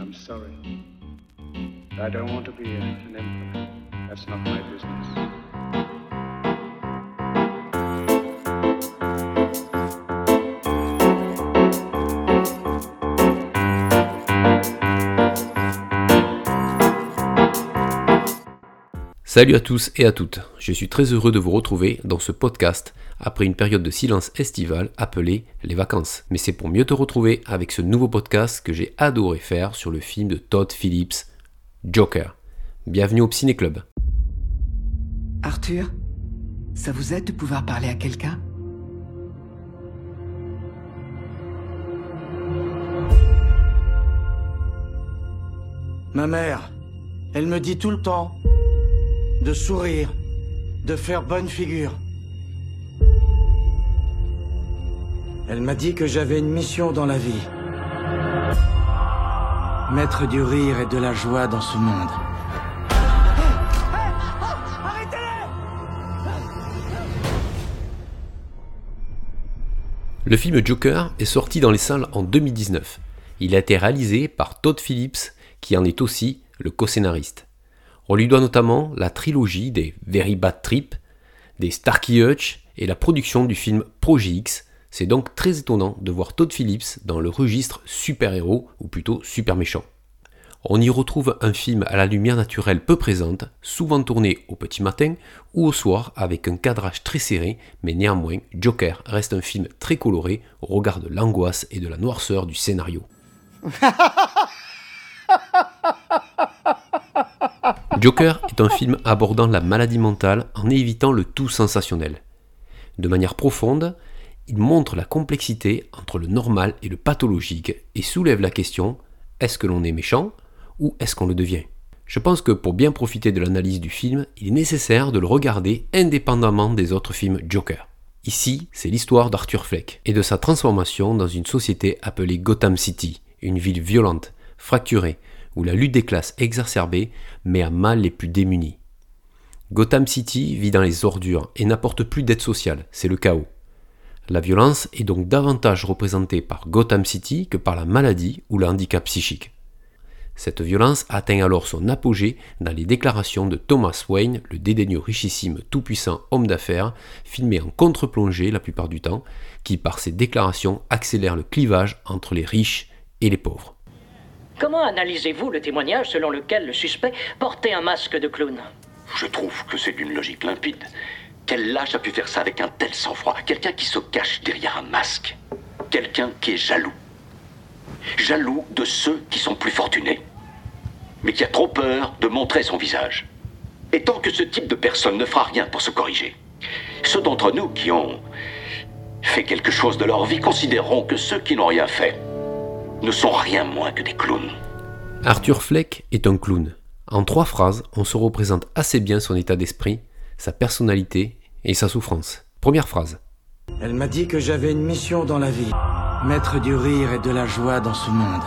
I'm sorry. I don't want to be an emperor. That's not my business. Salut à tous et à toutes, je suis très heureux de vous retrouver dans ce podcast après une période de silence estival appelée les vacances. Mais c'est pour mieux te retrouver avec ce nouveau podcast que j'ai adoré faire sur le film de Todd Phillips, Joker. Bienvenue au Ciné Club. Arthur, ça vous aide de pouvoir parler à quelqu'un? Ma mère, elle me dit tout le temps de sourire, de faire bonne figure. Elle m'a dit que j'avais une mission dans la vie. Mettre du rire et de la joie dans ce monde. Le film Joker est sorti dans les salles en 2019. Il a été réalisé par Todd Phillips, qui en est aussi le co-scénariste. On lui doit notamment la trilogie des Very Bad Trip, des Starkey Hutch et la production du film Projet X. C'est donc très étonnant de voir Todd Phillips dans le registre super-héros, ou plutôt super méchant. On y retrouve un film à la lumière naturelle peu présente, souvent tourné au petit matin ou au soir avec un cadrage très serré, mais néanmoins Joker reste un film très coloré au regard de l'angoisse et de la noirceur du scénario. Joker est un film abordant la maladie mentale en évitant le tout sensationnel. De manière profonde, il montre la complexité entre le normal et le pathologique et soulève la question est-ce que l'on est méchant ou est-ce qu'on le devient? Je pense que pour bien profiter de l'analyse du film, il est nécessaire de le regarder indépendamment des autres films Joker. Ici, c'est l'histoire d'Arthur Fleck et de sa transformation dans une société appelée Gotham City, une ville violente, fracturée, où la lutte des classes exacerbée met à mal les plus démunis. Gotham City vit dans les ordures et n'apporte plus d'aide sociale, c'est le chaos. La violence est donc davantage représentée par Gotham City que par la maladie ou le handicap psychique. Cette violence atteint alors son apogée dans les déclarations de Thomas Wayne, le dédaigneux richissime tout-puissant homme d'affaires, filmé en contre-plongée la plupart du temps, qui par ses déclarations accélère le clivage entre les riches et les pauvres. Comment analysez-vous le témoignage selon lequel le suspect portait un masque de clown Je trouve que c'est d'une logique limpide. Quel lâche a pu faire ça avec un tel sang-froid? Quelqu'un qui se cache derrière un masque. Quelqu'un qui est jaloux. Jaloux de ceux qui sont plus fortunés. Mais qui a trop peur de montrer son visage. Et tant que ce type de personne ne fera rien pour se corriger, ceux d'entre nous qui ont fait quelque chose de leur vie considéreront que ceux qui n'ont rien fait ne sont rien moins que des clowns. Arthur Fleck est un clown. En trois phrases, on se représente assez bien son état d'esprit, sa personnalité et sa souffrance. Première phrase. Elle m'a dit que j'avais une mission dans la vie. Mettre du rire et de la joie dans ce monde.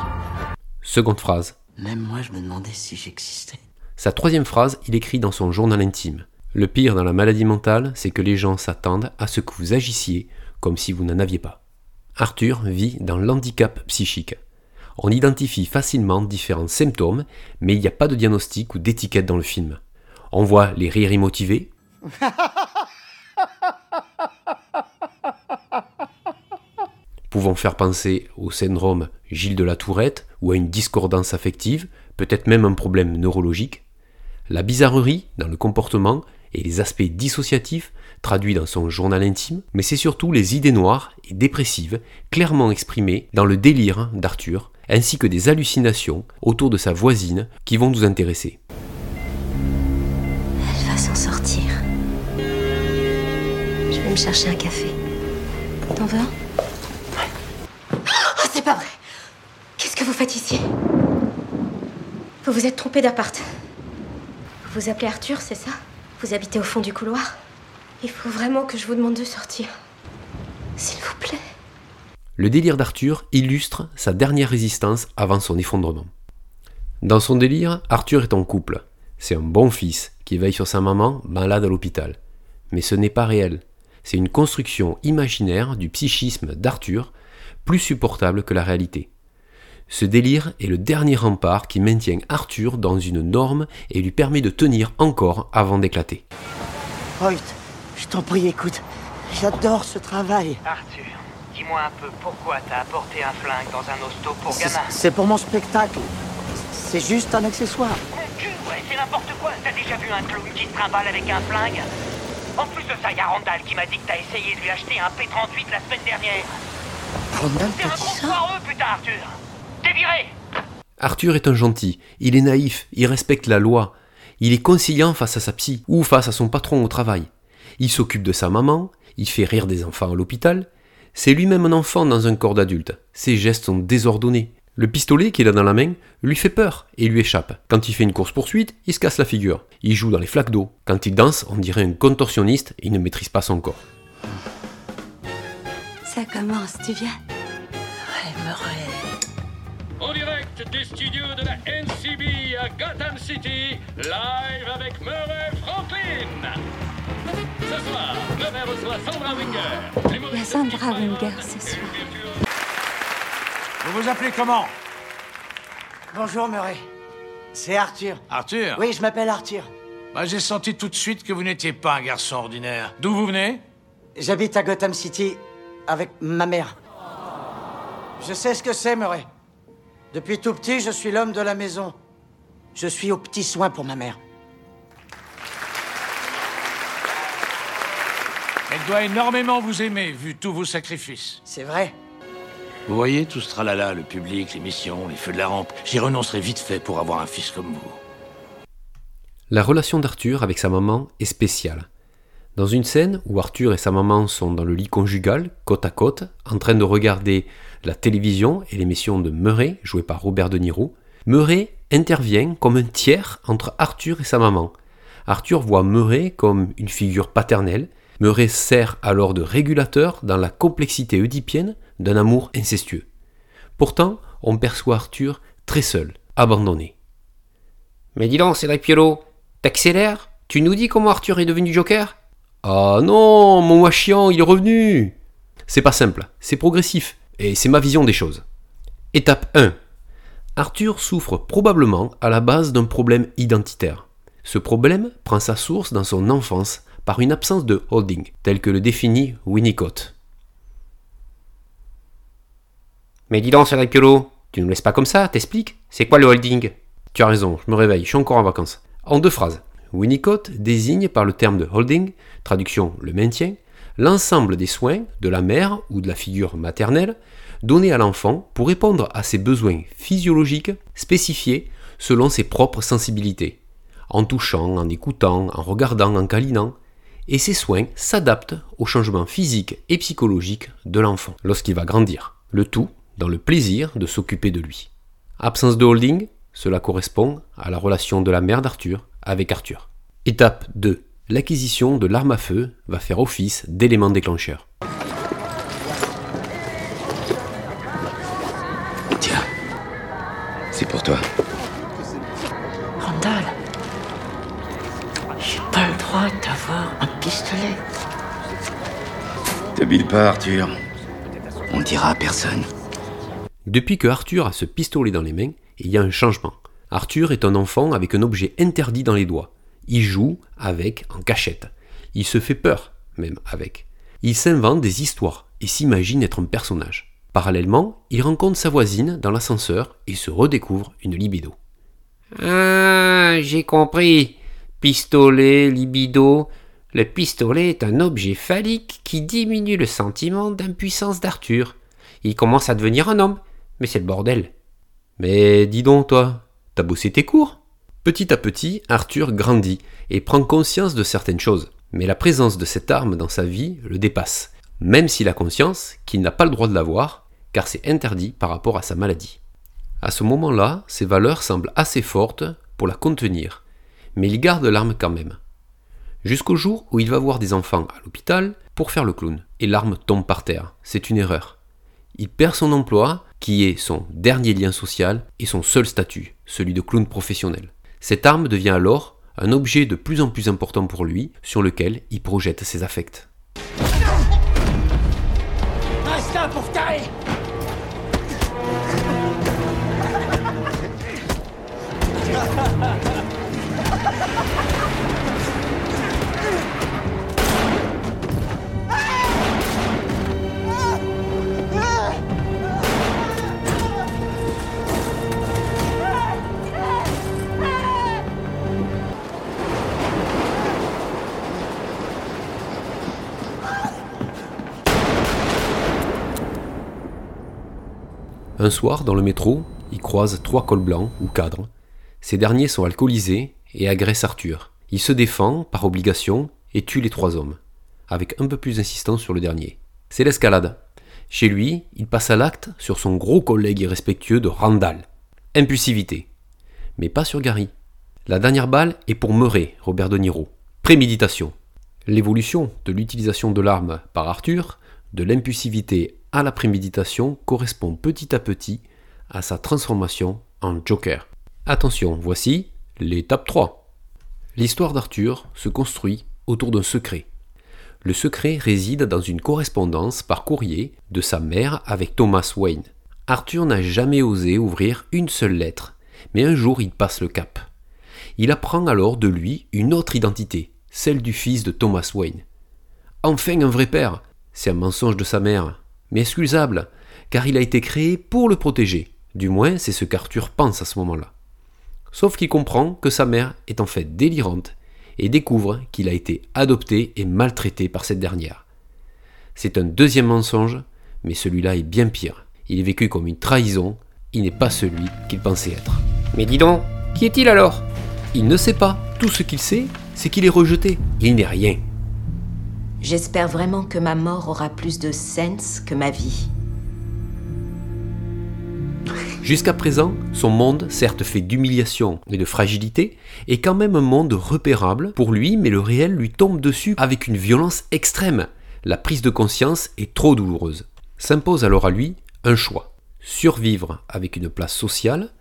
Seconde phrase. Même moi, je me demandais si j'existais. Sa troisième phrase, il écrit dans son journal intime. Le pire dans la maladie mentale, c'est que les gens s'attendent à ce que vous agissiez comme si vous n'en aviez pas. Arthur vit dans l'handicap psychique. On identifie facilement différents symptômes, mais il n'y a pas de diagnostic ou d'étiquette dans le film. On voit les rires immotivés, pouvant faire penser au syndrome Gilles de la Tourette ou à une discordance affective, peut-être même un problème neurologique, la bizarrerie dans le comportement et les aspects dissociatifs traduits dans son journal intime, mais c'est surtout les idées noires et dépressives clairement exprimées dans le délire d'Arthur, ainsi que des hallucinations autour de sa voisine qui vont nous intéresser. Elle va s'en sortir. Je vais me chercher un café. T'en veux un? Oh, c'est pas vrai Qu'est-ce que vous faites ici? Vous vous êtes trompé d'appart. Vous vous appelez Arthur, c'est ça? Vous habitez au fond du couloir? Il faut vraiment que je vous demande de sortir. S'il vous plaît. Le délire d'Arthur illustre sa dernière résistance avant son effondrement. Dans son délire, Arthur est en couple. C'est un bon fils qui veille sur sa maman malade à l'hôpital. Mais ce n'est pas réel. C'est une construction imaginaire du psychisme d'Arthur, plus supportable que la réalité. Ce délire est le dernier rempart qui maintient Arthur dans une norme et lui permet de tenir encore avant d'éclater. Je t'en prie, écoute. J'adore ce travail. Arthur, dis-moi un peu pourquoi t'as apporté un flingue dans un hosto pour gamin. C'est pour mon spectacle. C'est juste un accessoire. Mon cul, ouais, c'est n'importe quoi. T'as déjà vu un clown qui se trimballe avec un flingue En plus de ça, y a Randall qui m'a dit que t'as essayé de lui acheter un P-38 la semaine dernière. Randall T'es un dit gros ça foireux, putain, Arthur T'es viré Arthur est un gentil, il est naïf, il respecte la loi, il est conciliant face à sa psy ou face à son patron au travail. Il s'occupe de sa maman, il fait rire des enfants à l'hôpital. C'est lui-même un enfant dans un corps d'adulte. Ses gestes sont désordonnés. Le pistolet qu'il a dans la main lui fait peur et lui échappe. Quand il fait une course-poursuite, il se casse la figure. Il joue dans les flaques d'eau. Quand il danse, on dirait un contorsionniste, il ne maîtrise pas son corps. Ça commence, tu viens? En direct des studios de la NCB à Gotham City, live avec Murray Franklin. Ce soir, Murray reçoit Sandra Winger. Il y a Sandra Wenger ce soir. Vous vous appelez comment? Bonjour, Murray. C'est Arthur. Arthur? Oui, je m'appelle Arthur. Bah, j'ai senti tout de suite que vous n'étiez pas un garçon ordinaire. D'où vous venez? J'habite à Gotham City avec ma mère. Je sais ce que c'est, Murray. Depuis tout petit, je suis l'homme de la maison. Je suis aux petits soins pour ma mère. Elle doit énormément vous aimer, vu tous vos sacrifices. C'est vrai. Vous voyez tout ce tralala, le public, les missions, les feux de la rampe. J'y renoncerai vite fait pour avoir un fils comme vous. La relation d'Arthur avec sa maman est spéciale. Dans une scène où Arthur et sa maman sont dans le lit conjugal, côte à côte, en train de regarder la télévision et l'émission de Murray, jouée par Robert De Niro, Murray intervient comme un tiers entre Arthur et sa maman. Arthur voit Murray comme une figure paternelle. Murray sert alors de régulateur dans la complexité oedipienne d'un amour incestueux. Pourtant, on perçoit Arthur très seul, abandonné. Mais dis donc, Cédric Piolo, t'accélères? Tu nous dis comment Arthur est devenu Joker? Ah non, mon wachian, il est revenu C'est pas simple, c'est progressif, et c'est ma vision des choses. Étape 1. Arthur souffre probablement à la base d'un problème identitaire. Ce problème prend sa source dans son enfance par une absence de holding, tel que le définit Winnicott. Mais dis donc, Cédric Piolo, tu nous laisses pas comme ça, t'expliques C'est quoi le holding? Tu as raison, je me réveille, je suis encore en vacances. En deux phrases. Winnicott désigne par le terme de holding, traduction le maintien, l'ensemble des soins de la mère ou de la figure maternelle donnés à l'enfant pour répondre à ses besoins physiologiques spécifiés selon ses propres sensibilités, en touchant, en écoutant, en regardant, en câlinant, et ces soins s'adaptent aux changements physiques et psychologiques de l'enfant lorsqu'il va grandir, le tout dans le plaisir de s'occuper de lui. Absence de holding, cela correspond à la relation de la mère d'Arthur avec Arthur. Étape 2. L'acquisition de l'arme à feu va faire office d'élément déclencheur. Te bile pas, Arthur. On le dira à personne. Depuis que Arthur a ce pistolet dans les mains, il y a un changement. Arthur est un enfant avec un objet interdit dans les doigts. Il joue avec en cachette. Il se fait peur, même avec. Il s'invente des histoires et s'imagine être un personnage. Parallèlement, il rencontre sa voisine dans l'ascenseur et se redécouvre une libido. Ah, j'ai compris. Pistolet, libido. Le pistolet est un objet phallique qui diminue le sentiment d'impuissance d'Arthur. Il commence à devenir un homme, mais c'est le bordel. Mais dis donc, toi, t'as bossé tes cours? Petit à petit, Arthur grandit et prend conscience de certaines choses. Mais la présence de cette arme dans sa vie le dépasse, même s'il a conscience qu'il n'a pas le droit de l'avoir, car c'est interdit par rapport à sa maladie. À ce moment-là, ses valeurs semblent assez fortes pour la contenir, mais il garde l'arme quand même. Jusqu'au jour où il va voir des enfants à l'hôpital pour faire le clown, et l'arme tombe par terre. C'est une erreur. Il perd son emploi, qui est son dernier lien social et son seul statut, celui de clown professionnel. Cette arme devient alors un objet de plus en plus important pour lui, sur lequel il projette ses affects. Reste là, taré Un soir, dans le métro, il croise trois cols blancs ou cadres. Ces derniers sont alcoolisés et agressent Arthur. Il se défend, par obligation, et tue les trois hommes, avec un peu plus d'insistance sur le dernier. C'est l'escalade. Chez lui, il passe à l'acte sur son gros collègue irrespectueux de Randall. Impulsivité. Mais pas sur Gary. La dernière balle est pour Murray, Robert De Niro. Préméditation. L'évolution de l'utilisation de l'arme par Arthur, de l'impulsivité à la préméditation, correspond petit à petit à sa transformation en Joker. Attention, voici l'étape 3. L'histoire d'Arthur se construit autour d'un secret. Le secret réside dans une correspondance par courrier de sa mère avec Thomas Wayne. Arthur n'a jamais osé ouvrir une seule lettre, mais un jour il passe le cap. Il apprend alors de lui une autre identité, celle du fils de Thomas Wayne. Enfin un vrai père, c'est un mensonge de sa mère, mais excusable, car il a été créé pour le protéger. Du moins, c'est ce qu'Arthur pense à ce moment-là. Sauf qu'il comprend que sa mère est en fait délirante et découvre qu'il a été adopté et maltraité par cette dernière. C'est un deuxième mensonge, mais celui-là est bien pire. Il est vécu comme une trahison, il n'est pas celui qu'il pensait être. Mais dis donc, qui est-il alors? Il ne sait pas. Tout ce qu'il sait, c'est qu'il est rejeté. Il n'est rien. J'espère vraiment que ma mort aura plus de sens que ma vie. Jusqu'à présent, son monde, certes fait d'humiliation et de fragilité, est quand même un monde repérable pour lui, mais le réel lui tombe dessus avec une violence extrême. La prise de conscience est trop douloureuse. S'impose alors à lui un choix. Survivre avec une place sociale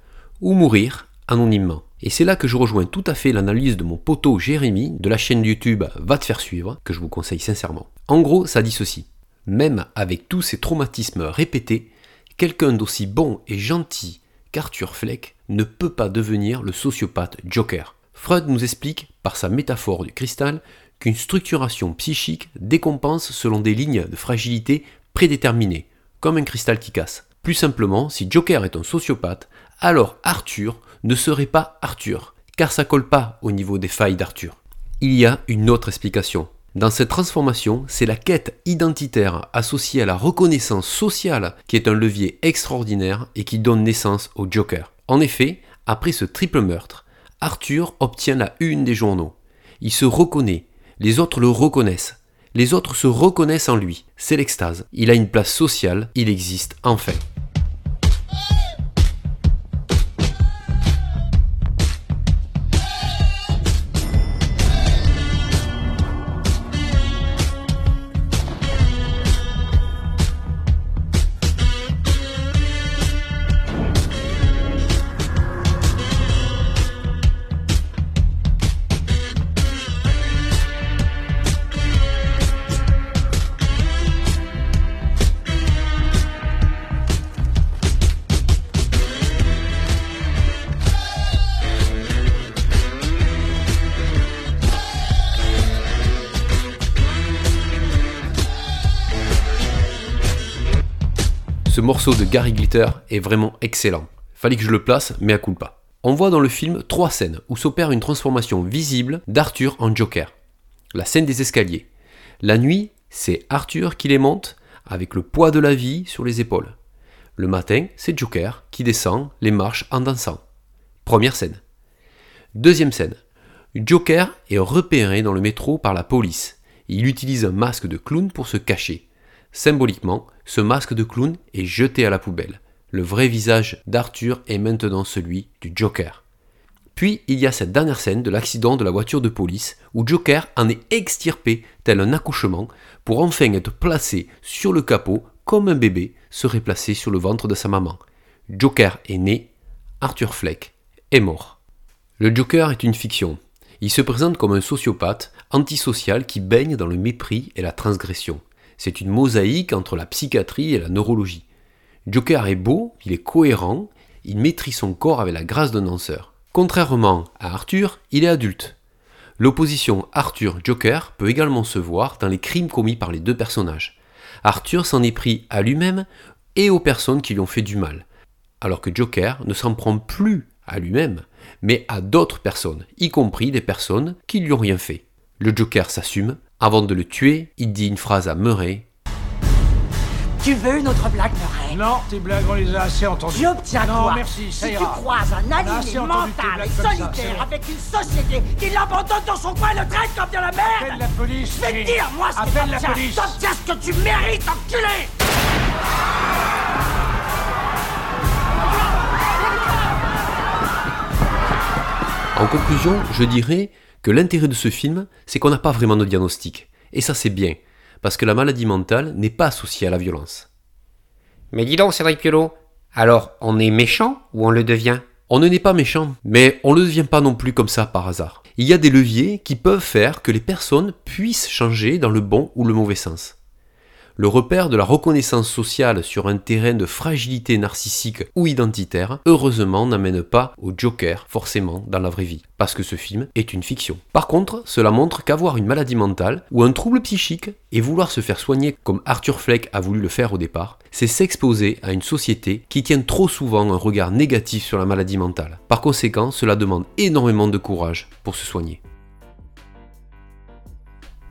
ou mourir anonymement. Et c'est là que je rejoins tout à fait l'analyse de mon poteau Jérémy de la chaîne YouTube Va te faire suivre, que je vous conseille sincèrement. En gros, ça dit ceci. Même avec tous ces traumatismes répétés, Quelqu'un d'aussi bon et gentil qu'Arthur Fleck ne peut pas devenir le sociopathe Joker. Freud nous explique, par sa métaphore du cristal, qu'une structuration psychique décompense selon des lignes de fragilité prédéterminées, comme un cristal qui casse. Plus simplement, si Joker est un sociopathe, alors Arthur ne serait pas Arthur, car ça colle pas au niveau des failles d'Arthur. Il y a une autre explication. Dans cette transformation, c'est la quête identitaire associée à la reconnaissance sociale qui est un levier extraordinaire et qui donne naissance au Joker. En effet, après ce triple meurtre, Arthur obtient la une des journaux. Il se reconnaît, les autres le reconnaissent, les autres se reconnaissent en lui. C'est l'extase. Il a une place sociale, il existe enfin. Morceau de Gary Glitter est vraiment excellent. Fallait que je le place, mais à pas. On voit dans le film trois scènes où s'opère une transformation visible d'Arthur en Joker. La scène des escaliers. La nuit, c'est Arthur qui les monte avec le poids de la vie sur les épaules. Le matin, c'est Joker qui descend les marches en dansant. Première scène. Deuxième scène. Joker est repéré dans le métro par la police. Il utilise un masque de clown pour se cacher. Symboliquement, ce masque de clown est jeté à la poubelle. Le vrai visage d'Arthur est maintenant celui du Joker. Puis il y a cette dernière scène de l'accident de la voiture de police où Joker en est extirpé tel un accouchement pour enfin être placé sur le capot comme un bébé serait placé sur le ventre de sa maman. Joker est né, Arthur Fleck est mort. Le Joker est une fiction. Il se présente comme un sociopathe antisocial qui baigne dans le mépris et la transgression. C'est une mosaïque entre la psychiatrie et la neurologie. Joker est beau, il est cohérent, il maîtrise son corps avec la grâce d'un danseur. Contrairement à Arthur, il est adulte. L'opposition Arthur-Joker peut également se voir dans les crimes commis par les deux personnages. Arthur s'en est pris à lui-même et aux personnes qui lui ont fait du mal, alors que Joker ne s'en prend plus à lui-même, mais à d'autres personnes, y compris des personnes qui lui ont rien fait. Le Joker s'assume, avant de le tuer, il dit une phrase à Murray. Tu veux une autre blague, Murray? Non, tes blagues, on les a assez entendues. J'obtiens Non, quoi merci, ça Si ira. tu croises un animé mental ça, solitaire avec une société qui l'abandonne dans son coin et le traite comme de la merde Appelle la police. Je vais te dire, moi, ce que Appelle la t'obtiens. police. T'obtiens ce que tu mérites, enculé En conclusion, je dirais que l'intérêt de ce film, c'est qu'on n'a pas vraiment de diagnostic. Et ça c'est bien, parce que la maladie mentale n'est pas associée à la violence. Mais dis donc, Cédric Piolo, alors on est méchant ou on le devient? On ne n'est pas méchant, mais on ne le devient pas non plus comme ça par hasard. Il y a des leviers qui peuvent faire que les personnes puissent changer dans le bon ou le mauvais sens. Le repère de la reconnaissance sociale sur un terrain de fragilité narcissique ou identitaire, heureusement n'amène pas au Joker forcément dans la vraie vie, parce que ce film est une fiction. Par contre, cela montre qu'avoir une maladie mentale ou un trouble psychique et vouloir se faire soigner comme Arthur Fleck a voulu le faire au départ, c'est s'exposer à une société qui tient trop souvent un regard négatif sur la maladie mentale. Par conséquent, cela demande énormément de courage pour se soigner.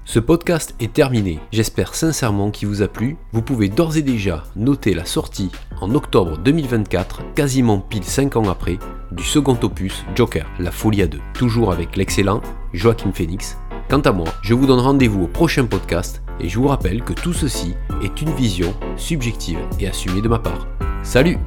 Ce podcast est terminé. J'espère sincèrement qu'il vous a plu. Vous pouvez d'ores et déjà noter la sortie en octobre 2024, quasiment pile 5 ans après, du second opus Joker, La Folie à deux, toujours avec l'excellent Joachim Phoenix. Quant à moi, je vous donne rendez-vous au prochain podcast et je vous rappelle que tout ceci est une vision subjective et assumée de ma part. Salut